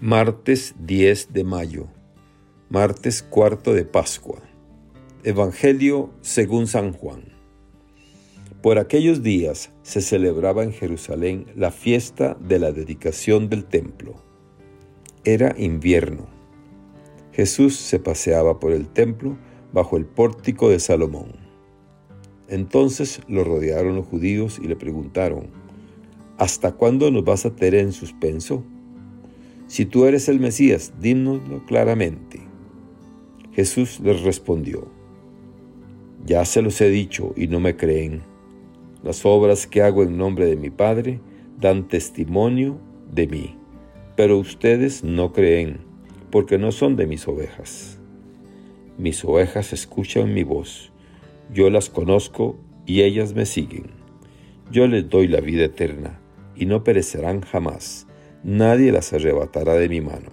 Martes 10 de mayo, martes cuarto de Pascua. Evangelio según San Juan. Por aquellos días se celebraba en Jerusalén la fiesta de la dedicación del templo. Era invierno. Jesús se paseaba por el templo bajo el pórtico de Salomón. Entonces lo rodearon los judíos y le preguntaron, ¿Hasta cuándo nos vas a tener en suspenso? Si tú eres el Mesías, dínoslo claramente. Jesús les respondió, Ya se los he dicho y no me creen. Las obras que hago en nombre de mi Padre dan testimonio de mí, pero ustedes no creen, porque no son de mis ovejas. Mis ovejas escuchan mi voz, yo las conozco y ellas me siguen. Yo les doy la vida eterna y no perecerán jamás. Nadie las arrebatará de mi mano.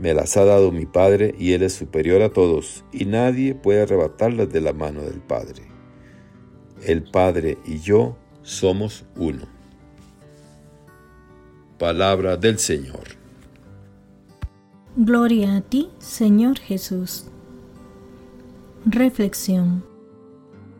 Me las ha dado mi Padre y Él es superior a todos, y nadie puede arrebatarlas de la mano del Padre. El Padre y yo somos uno. Palabra del Señor. Gloria a ti, Señor Jesús. Reflexión.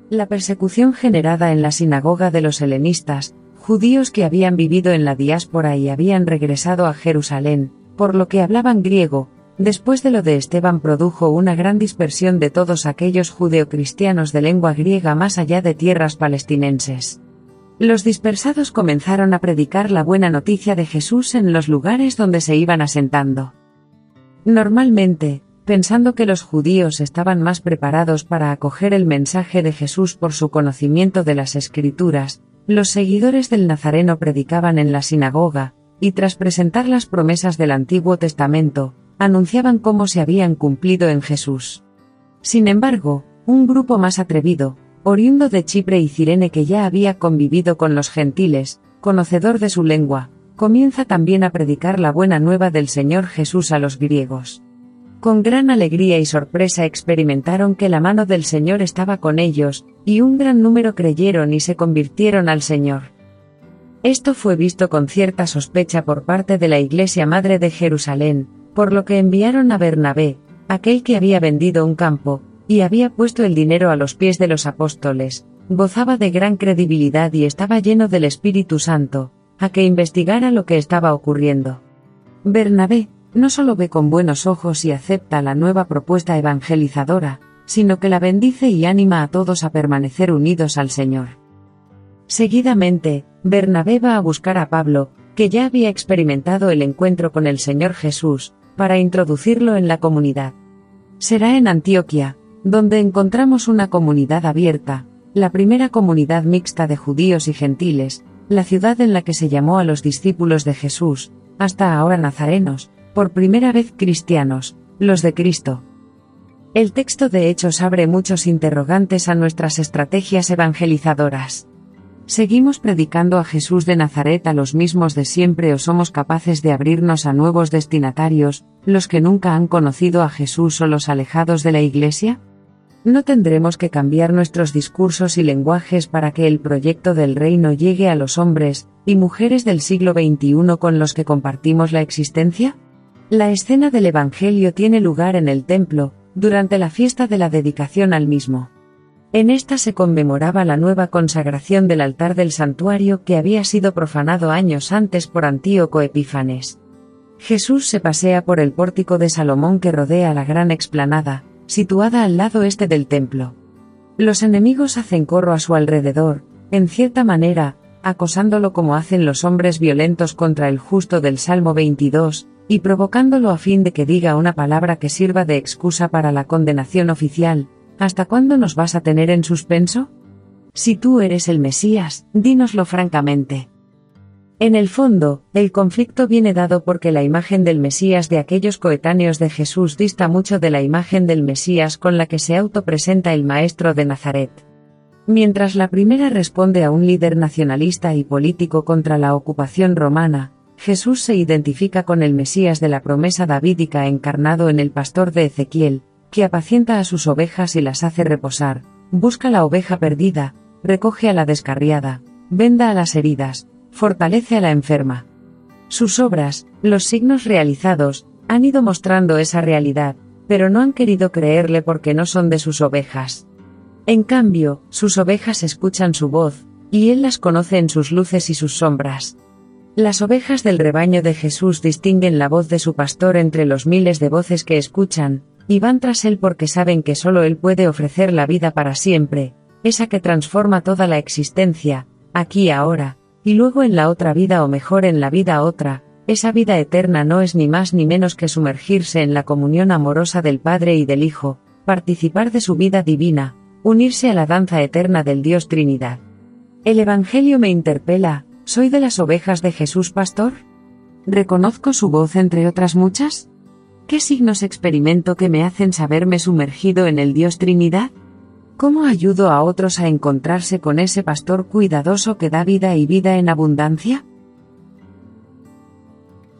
La persecución generada en la sinagoga de los helenistas judíos que habían vivido en la diáspora y habían regresado a Jerusalén, por lo que hablaban griego, después de lo de Esteban produjo una gran dispersión de todos aquellos judeocristianos de lengua griega más allá de tierras palestinenses. Los dispersados comenzaron a predicar la buena noticia de Jesús en los lugares donde se iban asentando. Normalmente, pensando que los judíos estaban más preparados para acoger el mensaje de Jesús por su conocimiento de las escrituras, los seguidores del Nazareno predicaban en la sinagoga, y tras presentar las promesas del Antiguo Testamento, anunciaban cómo se habían cumplido en Jesús. Sin embargo, un grupo más atrevido, oriundo de Chipre y Cirene que ya había convivido con los gentiles, conocedor de su lengua, comienza también a predicar la buena nueva del Señor Jesús a los griegos. Con gran alegría y sorpresa experimentaron que la mano del Señor estaba con ellos, y un gran número creyeron y se convirtieron al Señor. Esto fue visto con cierta sospecha por parte de la Iglesia Madre de Jerusalén, por lo que enviaron a Bernabé, aquel que había vendido un campo, y había puesto el dinero a los pies de los apóstoles, gozaba de gran credibilidad y estaba lleno del Espíritu Santo, a que investigara lo que estaba ocurriendo. Bernabé, no solo ve con buenos ojos y acepta la nueva propuesta evangelizadora, sino que la bendice y anima a todos a permanecer unidos al Señor. Seguidamente, Bernabé va a buscar a Pablo, que ya había experimentado el encuentro con el Señor Jesús, para introducirlo en la comunidad. Será en Antioquia, donde encontramos una comunidad abierta, la primera comunidad mixta de judíos y gentiles, la ciudad en la que se llamó a los discípulos de Jesús, hasta ahora nazarenos, por primera vez cristianos, los de Cristo. El texto de Hechos abre muchos interrogantes a nuestras estrategias evangelizadoras. ¿Seguimos predicando a Jesús de Nazaret a los mismos de siempre o somos capaces de abrirnos a nuevos destinatarios, los que nunca han conocido a Jesús o los alejados de la Iglesia? ¿No tendremos que cambiar nuestros discursos y lenguajes para que el proyecto del reino llegue a los hombres y mujeres del siglo XXI con los que compartimos la existencia? La escena del Evangelio tiene lugar en el templo, durante la fiesta de la dedicación al mismo. En esta se conmemoraba la nueva consagración del altar del santuario que había sido profanado años antes por Antíoco Epífanes. Jesús se pasea por el pórtico de Salomón que rodea la gran explanada, situada al lado este del templo. Los enemigos hacen corro a su alrededor, en cierta manera, acosándolo como hacen los hombres violentos contra el justo del Salmo 22, y provocándolo a fin de que diga una palabra que sirva de excusa para la condenación oficial, ¿hasta cuándo nos vas a tener en suspenso? Si tú eres el Mesías, dínoslo francamente. En el fondo, el conflicto viene dado porque la imagen del Mesías de aquellos coetáneos de Jesús dista mucho de la imagen del Mesías con la que se autopresenta el Maestro de Nazaret. Mientras la primera responde a un líder nacionalista y político contra la ocupación romana, Jesús se identifica con el Mesías de la promesa davídica encarnado en el pastor de Ezequiel, que apacienta a sus ovejas y las hace reposar, busca la oveja perdida, recoge a la descarriada, venda a las heridas, fortalece a la enferma. Sus obras, los signos realizados, han ido mostrando esa realidad, pero no han querido creerle porque no son de sus ovejas. En cambio, sus ovejas escuchan su voz, y él las conoce en sus luces y sus sombras. Las ovejas del rebaño de Jesús distinguen la voz de su pastor entre los miles de voces que escuchan, y van tras él porque saben que solo él puede ofrecer la vida para siempre, esa que transforma toda la existencia, aquí ahora, y luego en la otra vida o mejor en la vida otra, esa vida eterna no es ni más ni menos que sumergirse en la comunión amorosa del Padre y del Hijo, participar de su vida divina, unirse a la danza eterna del Dios Trinidad. El Evangelio me interpela, ¿soy de las ovejas de Jesús Pastor? ¿Reconozco su voz entre otras muchas? ¿Qué signos experimento que me hacen saberme sumergido en el Dios Trinidad? ¿Cómo ayudo a otros a encontrarse con ese pastor cuidadoso que da vida y vida en abundancia?